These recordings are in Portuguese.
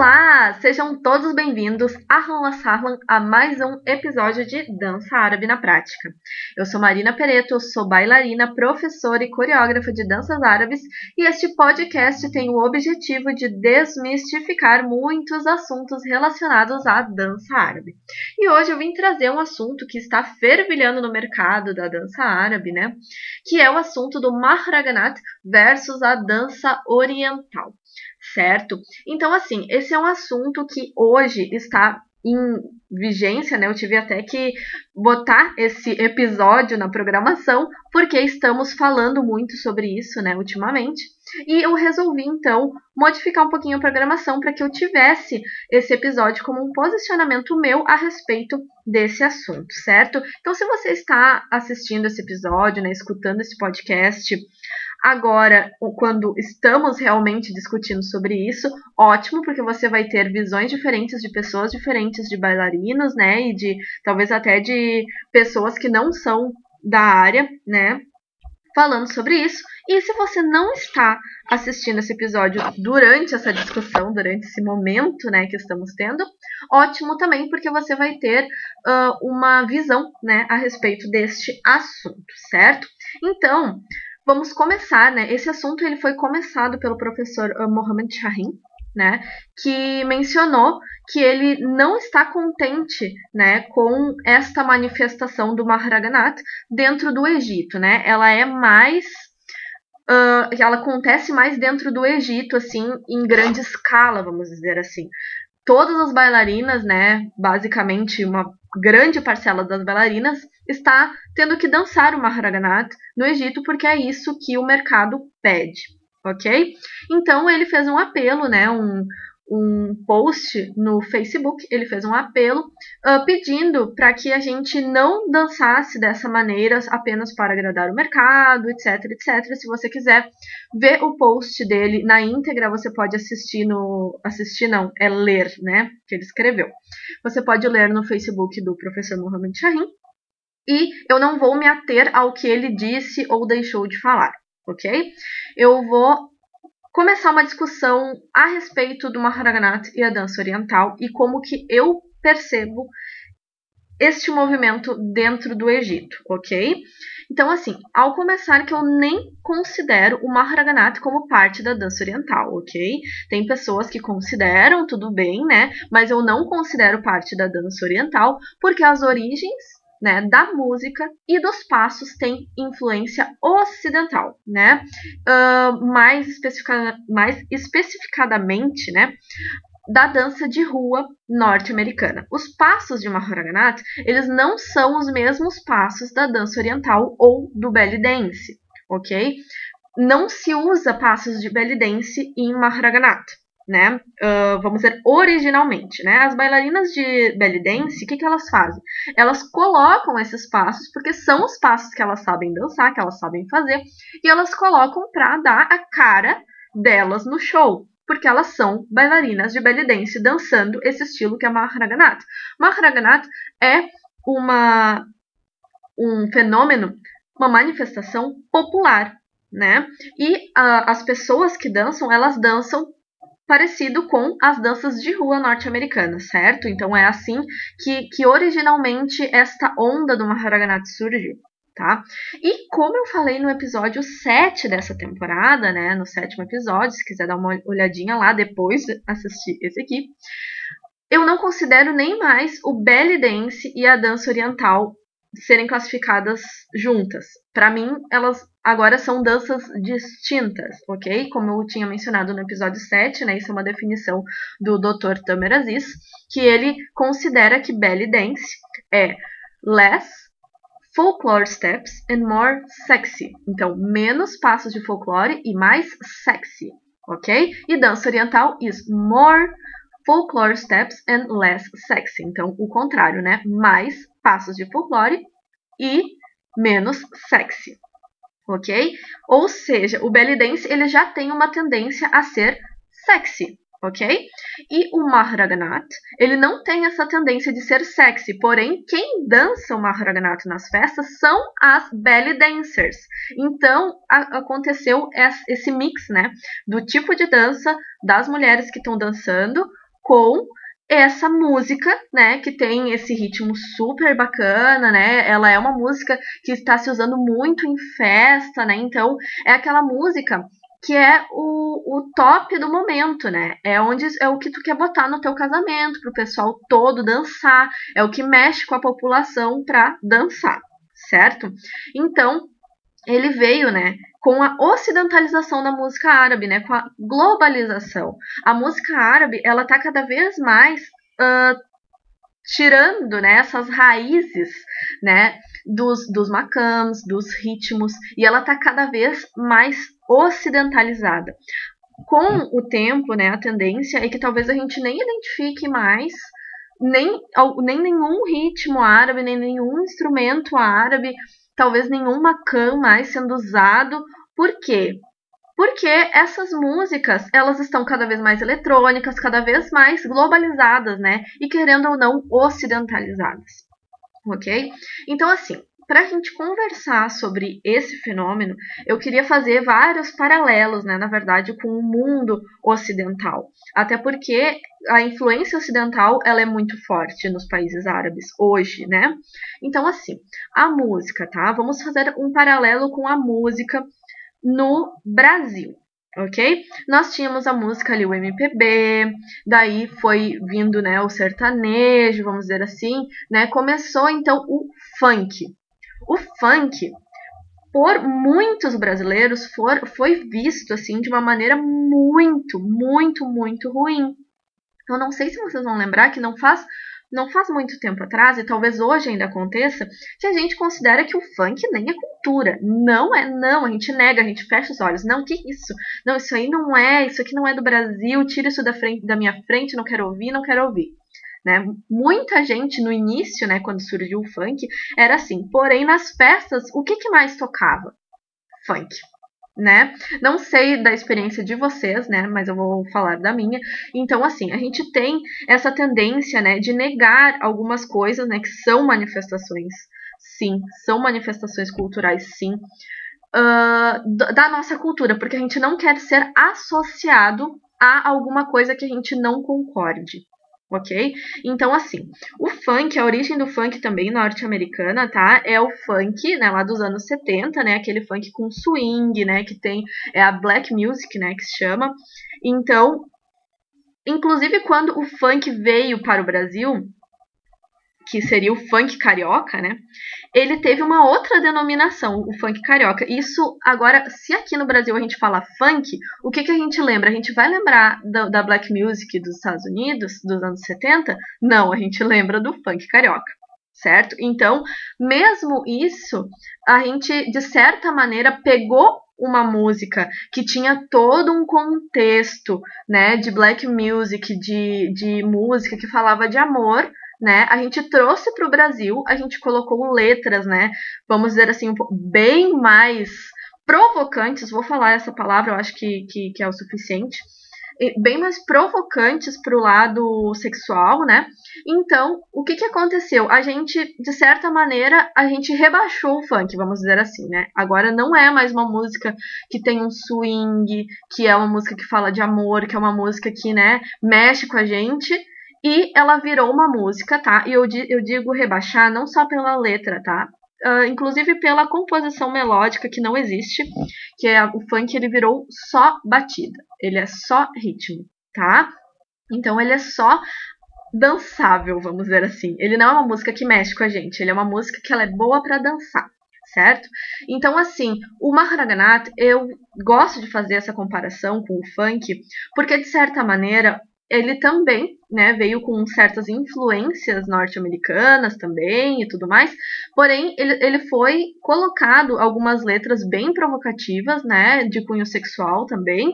Olá! Sejam todos bem-vindos a Sahlan a mais um episódio de Dança Árabe na Prática. Eu sou Marina Pereto, sou bailarina, professora e coreógrafa de danças árabes e este podcast tem o objetivo de desmistificar muitos assuntos relacionados à dança árabe. E hoje eu vim trazer um assunto que está fervilhando no mercado da dança árabe, né? Que é o assunto do Mahraganat versus a dança oriental certo? Então, assim, esse é um assunto que hoje está em vigência, né? Eu tive até que botar esse episódio na programação, porque estamos falando muito sobre isso, né, ultimamente. E eu resolvi então modificar um pouquinho a programação para que eu tivesse esse episódio como um posicionamento meu a respeito desse assunto, certo? Então, se você está assistindo esse episódio, né, escutando esse podcast, Agora, quando estamos realmente discutindo sobre isso, ótimo, porque você vai ter visões diferentes de pessoas diferentes, de bailarinos, né? E de talvez até de pessoas que não são da área, né? Falando sobre isso. E se você não está assistindo esse episódio durante essa discussão, durante esse momento, né, que estamos tendo, ótimo também, porque você vai ter uh, uma visão, né, a respeito deste assunto, certo? Então, Vamos começar, né? Esse assunto ele foi começado pelo professor uh, Mohamed Shahin, né, que mencionou que ele não está contente, né, com esta manifestação do Maharaganat dentro do Egito, né? Ela é mais uh, ela acontece mais dentro do Egito, assim, em grande escala, vamos dizer assim. Todas as bailarinas, né, basicamente uma grande parcela das bailarinas está tendo que dançar o Maharaganat no Egito porque é isso que o mercado pede, ok? Então ele fez um apelo, né, um, um post no Facebook, ele fez um apelo uh, pedindo para que a gente não dançasse dessa maneira apenas para agradar o mercado, etc, etc. Se você quiser ver o post dele na íntegra, você pode assistir no assistir não, é ler, né, que ele escreveu. Você pode ler no Facebook do professor Mohamed Shahin. E eu não vou me ater ao que ele disse ou deixou de falar, ok? Eu vou começar uma discussão a respeito do Maharaganat e a dança oriental e como que eu percebo este movimento dentro do Egito, ok? Então, assim, ao começar que eu nem considero o Maharaganat como parte da dança oriental, ok? Tem pessoas que consideram, tudo bem, né? Mas eu não considero parte da dança oriental porque as origens né, da música e dos passos tem influência ocidental, né? Uh, mais, especifica mais especificadamente, né, da dança de rua norte-americana. Os passos de Maharaganat, eles não são os mesmos passos da dança oriental ou do belly dance, ok? Não se usa passos de belly dance em Maharaganat né? Uh, vamos dizer, originalmente, né? As bailarinas de belly dance, o que, que elas fazem? Elas colocam esses passos, porque são os passos que elas sabem dançar, que elas sabem fazer, e elas colocam para dar a cara delas no show, porque elas são bailarinas de belly dance dançando esse estilo que é Maharaganat. Maharaganat é uma um fenômeno, uma manifestação popular, né? E uh, as pessoas que dançam, elas dançam parecido com as danças de rua norte-americanas, certo? Então é assim que, que originalmente esta onda do Maharaganat surgiu. Tá? E como eu falei no episódio 7 dessa temporada, né, no sétimo episódio, se quiser dar uma olhadinha lá depois de assistir esse aqui, eu não considero nem mais o belly dance e a dança oriental serem classificadas juntas. Para mim, elas agora são danças distintas, ok? Como eu tinha mencionado no episódio 7, né? Isso é uma definição do Dr. Tamer Aziz, que ele considera que belly dance é less folklore steps and more sexy. Então, menos passos de folclore e mais sexy, ok? E dança oriental is more folklore steps and less sexy. Então, o contrário, né? Mais passos de folclore e menos sexy, ok? Ou seja, o belly dance ele já tem uma tendência a ser sexy, ok? E o Maharaganat, ele não tem essa tendência de ser sexy, porém, quem dança o Maharaganat nas festas são as belly dancers. Então, a, aconteceu esse mix, né, do tipo de dança das mulheres que estão dançando com essa música, né, que tem esse ritmo super bacana, né? Ela é uma música que está se usando muito em festa, né? Então, é aquela música que é o, o top do momento, né? É onde é o que tu quer botar no teu casamento, pro pessoal todo dançar, é o que mexe com a população para dançar, certo? Então, ele veio, né, com a ocidentalização da música árabe, né, com a globalização. A música árabe, ela tá cada vez mais uh, tirando, né, essas raízes, né, dos, dos macams, dos ritmos, e ela tá cada vez mais ocidentalizada. Com o tempo, né, a tendência é que talvez a gente nem identifique mais nem, nem nenhum ritmo árabe, nem nenhum instrumento árabe talvez nenhum Macan mais sendo usado. Por quê? Porque essas músicas, elas estão cada vez mais eletrônicas, cada vez mais globalizadas, né? E querendo ou não, ocidentalizadas. Ok? Então, assim, para a gente conversar sobre esse fenômeno, eu queria fazer vários paralelos, né, na verdade, com o mundo ocidental. Até porque a influência ocidental ela é muito forte nos países árabes hoje, né? Então, assim, a música, tá? Vamos fazer um paralelo com a música no Brasil ok? Nós tínhamos a música ali, o MPB, daí foi vindo, né, o sertanejo, vamos dizer assim, né? Começou então o funk. O funk, por muitos brasileiros, for, foi visto assim de uma maneira muito, muito, muito ruim. Eu não sei se vocês vão lembrar que não faz não faz muito tempo atrás, e talvez hoje ainda aconteça, que a gente considera que o funk nem é cultura. Não é, não, a gente nega, a gente fecha os olhos. Não, que isso? Não, isso aí não é, isso aqui não é do Brasil, tira isso da, frente, da minha frente, não quero ouvir, não quero ouvir. Né? Muita gente no início, né, quando surgiu o funk, era assim. Porém, nas festas, o que, que mais tocava? Funk. Né? Não sei da experiência de vocês, né? Mas eu vou falar da minha. Então, assim, a gente tem essa tendência, né, de negar algumas coisas, né, que são manifestações, sim, são manifestações culturais, sim, uh, da nossa cultura, porque a gente não quer ser associado a alguma coisa que a gente não concorde ok? Então, assim, o funk, a origem do funk também norte-americana, tá? É o funk, né, lá dos anos 70, né? Aquele funk com swing, né? Que tem é a black music, né? Que se chama. Então, inclusive quando o funk veio para o Brasil, que seria o funk carioca, né? Ele teve uma outra denominação, o funk carioca. Isso, agora, se aqui no Brasil a gente fala funk, o que, que a gente lembra? A gente vai lembrar da, da black music dos Estados Unidos, dos anos 70? Não, a gente lembra do funk carioca certo? Então, mesmo isso, a gente, de certa maneira, pegou uma música que tinha todo um contexto, né, de black music, de, de música que falava de amor, né? A gente trouxe para o Brasil, a gente colocou letras, né? Vamos dizer assim, bem mais provocantes. Vou falar essa palavra, eu acho que, que, que é o suficiente. Bem mais provocantes para o lado sexual, né? Então, o que, que aconteceu? A gente, de certa maneira, a gente rebaixou o funk, vamos dizer assim, né? Agora não é mais uma música que tem um swing, que é uma música que fala de amor, que é uma música que, né, mexe com a gente e ela virou uma música, tá? E eu, eu digo rebaixar não só pela letra, tá? Uh, inclusive pela composição melódica que não existe, que é o funk ele virou só batida, ele é só ritmo, tá? Então ele é só dançável, vamos dizer assim. Ele não é uma música que mexe com a gente, ele é uma música que ela é boa para dançar, certo? Então assim, o Maharaganat, eu gosto de fazer essa comparação com o funk, porque de certa maneira ele também né, veio com certas influências norte-americanas também e tudo mais, porém ele, ele foi colocado algumas letras bem provocativas, né, de cunho sexual também,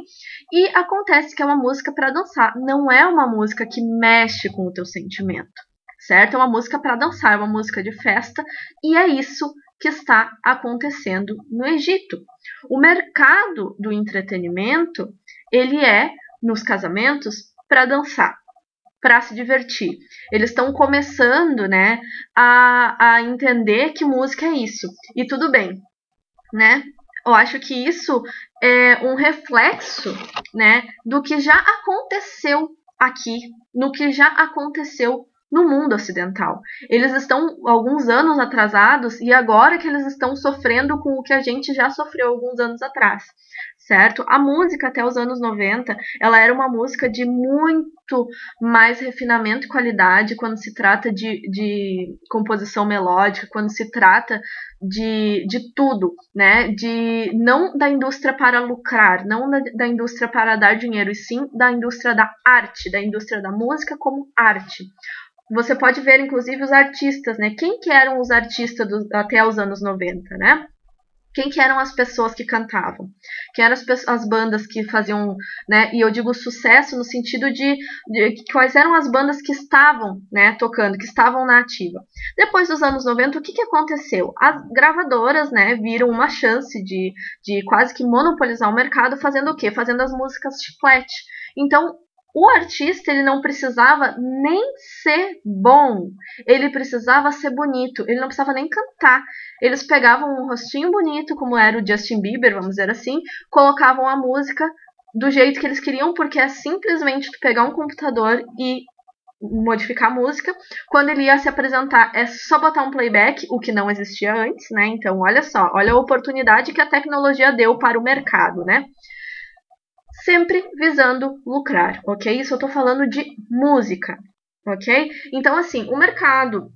e acontece que é uma música para dançar, não é uma música que mexe com o teu sentimento, certo? É uma música para dançar, é uma música de festa, e é isso que está acontecendo no Egito. O mercado do entretenimento, ele é nos casamentos para dançar, para se divertir. Eles estão começando, né, a, a entender que música é isso. E tudo bem, né? Eu acho que isso é um reflexo, né, do que já aconteceu aqui no que já aconteceu no mundo ocidental. Eles estão alguns anos atrasados e agora que eles estão sofrendo com o que a gente já sofreu alguns anos atrás certo? A música até os anos 90, ela era uma música de muito mais refinamento e qualidade quando se trata de, de composição melódica, quando se trata de, de tudo, né? De não da indústria para lucrar, não da, da indústria para dar dinheiro, e sim da indústria da arte, da indústria da música como arte. Você pode ver, inclusive, os artistas, né? Quem que eram os artistas do, até os anos 90, né? Quem que eram as pessoas que cantavam, quem eram as, as, bandas que faziam, né, e eu digo sucesso no sentido de, de, quais eram as bandas que estavam, né, tocando, que estavam na ativa. Depois dos anos 90, o que, que aconteceu? As gravadoras, né, viram uma chance de, de quase que monopolizar o mercado fazendo o quê? Fazendo as músicas chiclete. Então, o artista ele não precisava nem ser bom, ele precisava ser bonito, ele não precisava nem cantar. Eles pegavam um rostinho bonito, como era o Justin Bieber, vamos dizer assim, colocavam a música do jeito que eles queriam, porque é simplesmente tu pegar um computador e modificar a música. Quando ele ia se apresentar, é só botar um playback, o que não existia antes, né? Então, olha só, olha a oportunidade que a tecnologia deu para o mercado, né? Sempre visando lucrar, ok? Isso eu estou falando de música, ok? Então, assim, o mercado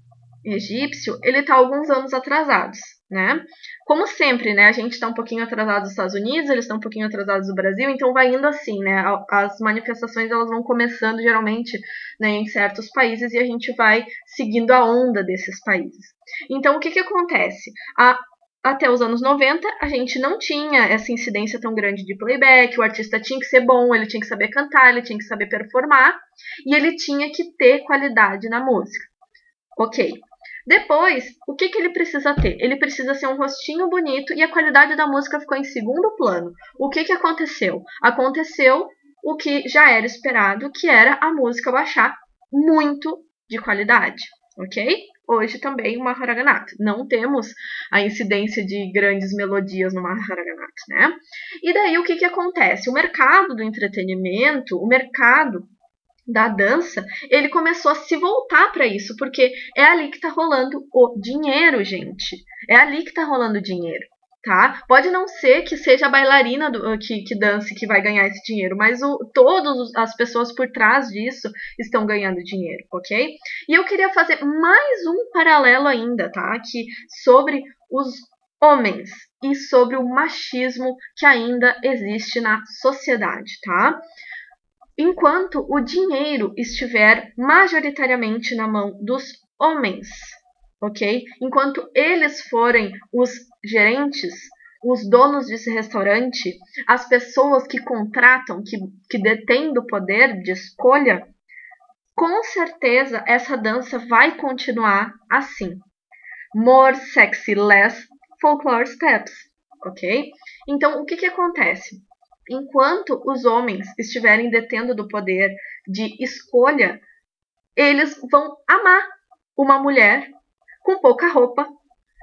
egípcio, ele está alguns anos atrasados, né? Como sempre, né? A gente está um pouquinho atrasado dos Estados Unidos, eles estão um pouquinho atrasados do Brasil, então vai indo assim, né? As manifestações elas vão começando geralmente né, em certos países e a gente vai seguindo a onda desses países. Então, o que que acontece? A até os anos 90, a gente não tinha essa incidência tão grande de playback, o artista tinha que ser bom, ele tinha que saber cantar, ele tinha que saber performar, e ele tinha que ter qualidade na música. Ok. Depois, o que, que ele precisa ter? Ele precisa ser um rostinho bonito e a qualidade da música ficou em segundo plano. O que, que aconteceu? Aconteceu o que já era esperado, que era a música baixar muito de qualidade, ok? Hoje também o Maharaganath. Não temos a incidência de grandes melodias no Maharaganath, né? E daí o que, que acontece? O mercado do entretenimento, o mercado da dança, ele começou a se voltar para isso, porque é ali que está rolando o dinheiro, gente. É ali que está rolando o dinheiro tá? Pode não ser que seja a bailarina do, que, que dance que vai ganhar esse dinheiro, mas o, todas as pessoas por trás disso estão ganhando dinheiro, ok? E eu queria fazer mais um paralelo ainda, tá? Que sobre os homens e sobre o machismo que ainda existe na sociedade, tá? Enquanto o dinheiro estiver majoritariamente na mão dos homens, ok? Enquanto eles forem os gerentes, os donos desse restaurante, as pessoas que contratam, que, que detêm do poder de escolha, com certeza essa dança vai continuar assim. More sexy, less folklore steps, ok? Então, o que, que acontece? Enquanto os homens estiverem detendo do poder de escolha, eles vão amar uma mulher com pouca roupa,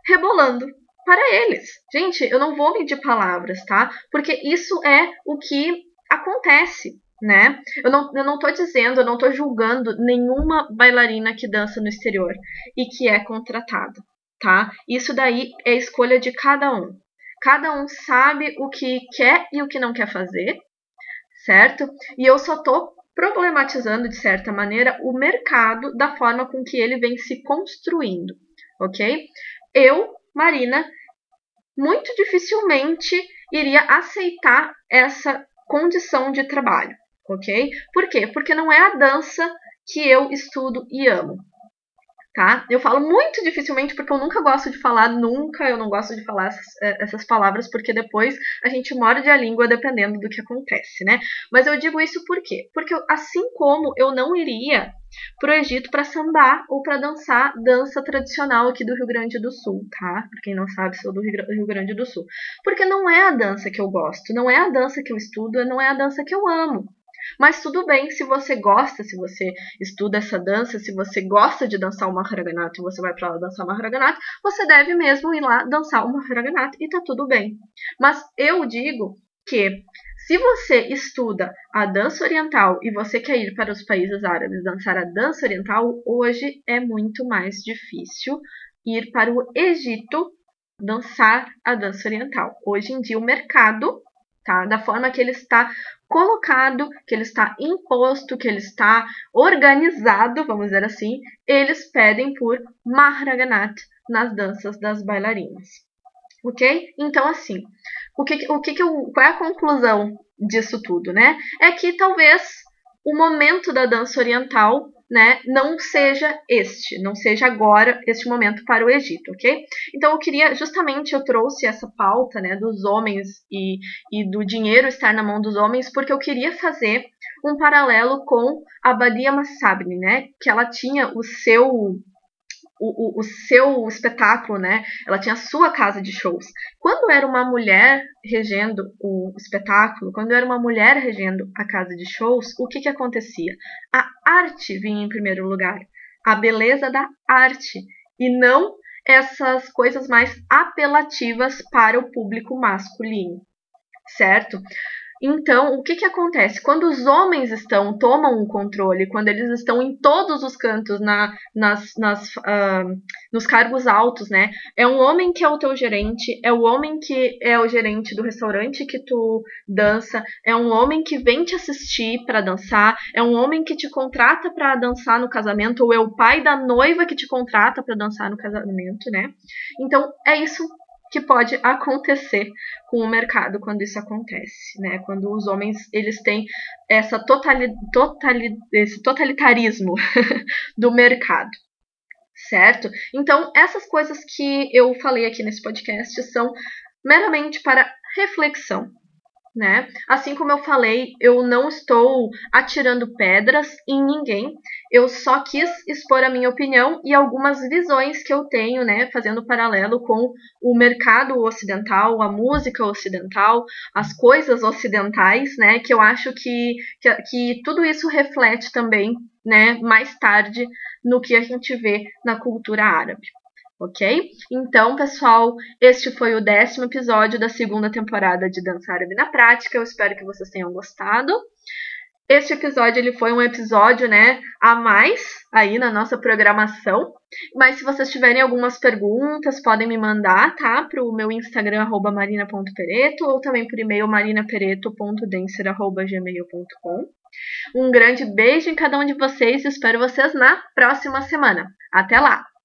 rebolando para eles. Gente, eu não vou medir palavras, tá? Porque isso é o que acontece, né? Eu não, eu não tô dizendo, eu não tô julgando nenhuma bailarina que dança no exterior e que é contratada, tá? Isso daí é escolha de cada um. Cada um sabe o que quer e o que não quer fazer, certo? E eu só tô problematizando, de certa maneira, o mercado da forma com que ele vem se construindo ok? Eu, Marina, muito dificilmente iria aceitar essa condição de trabalho, ok? Por quê? Porque não é a dança que eu estudo e amo, tá? Eu falo muito dificilmente porque eu nunca gosto de falar nunca, eu não gosto de falar essas, eh, essas palavras porque depois a gente morde a língua dependendo do que acontece, né? Mas eu digo isso por quê? Porque assim como eu não iria para o Egito para sambar ou para dançar dança tradicional aqui do Rio Grande do Sul, tá? Para quem não sabe, sou do Rio Grande do Sul. Porque não é a dança que eu gosto, não é a dança que eu estudo, não é a dança que eu amo. Mas tudo bem se você gosta, se você estuda essa dança, se você gosta de dançar o Maharaganath e você vai para lá dançar o Maharaganath, você deve mesmo ir lá dançar o Maharaganath e tá tudo bem. Mas eu digo que se você estuda a dança oriental e você quer ir para os países árabes dançar a dança oriental, hoje é muito mais difícil ir para o Egito dançar a dança oriental. Hoje em dia o mercado, tá, da forma que ele está colocado, que ele está imposto, que ele está organizado, vamos dizer assim, eles pedem por Mahraganat nas danças das bailarinas. Ok? Então, assim, o que, o que, que eu, qual é a conclusão disso tudo, né? É que talvez o momento da dança oriental, né, não seja este, não seja agora este momento para o Egito, ok? Então eu queria, justamente eu trouxe essa pauta, né, dos homens e, e do dinheiro estar na mão dos homens, porque eu queria fazer um paralelo com a Badia Massabni, né, que ela tinha o seu o, o, o, seu espetáculo, né? Ela tinha a sua casa de shows. Quando era uma mulher regendo o espetáculo, quando era uma mulher regendo a casa de shows, o que, que acontecia? A arte vinha em primeiro lugar. A beleza da arte. E não essas coisas mais apelativas para o público masculino. Certo? Então, o que, que acontece? Quando os homens estão, tomam o controle, quando eles estão em todos os cantos, na, nas, nas, uh, nos cargos altos, né? É um homem que é o teu gerente, é o homem que é o gerente do restaurante que tu dança, é um homem que vem te assistir para dançar, é um homem que te contrata para dançar no casamento, ou é o pai da noiva que te contrata para dançar no casamento, né? Então, é isso que pode acontecer com o mercado quando isso acontece, né? Quando os homens eles têm essa totali, totali, esse totalitarismo do mercado, certo? Então essas coisas que eu falei aqui nesse podcast são meramente para reflexão, né? Assim como eu falei, eu não estou atirando pedras em ninguém. Eu só quis expor a minha opinião e algumas visões que eu tenho, né, fazendo paralelo com o mercado ocidental, a música ocidental, as coisas ocidentais, né, que eu acho que, que, que tudo isso reflete também, né, mais tarde no que a gente vê na cultura árabe ok? Então, pessoal, este foi o décimo episódio da segunda temporada de Dança Árabe na Prática. Eu espero que vocês tenham gostado. Este episódio ele foi um episódio, né, a mais aí na nossa programação. Mas se vocês tiverem algumas perguntas, podem me mandar, tá? Para o meu Instagram, marina.pereto, ou também por e-mail marinapereto.dancer.gmail.com. Um grande beijo em cada um de vocês e espero vocês na próxima semana. Até lá!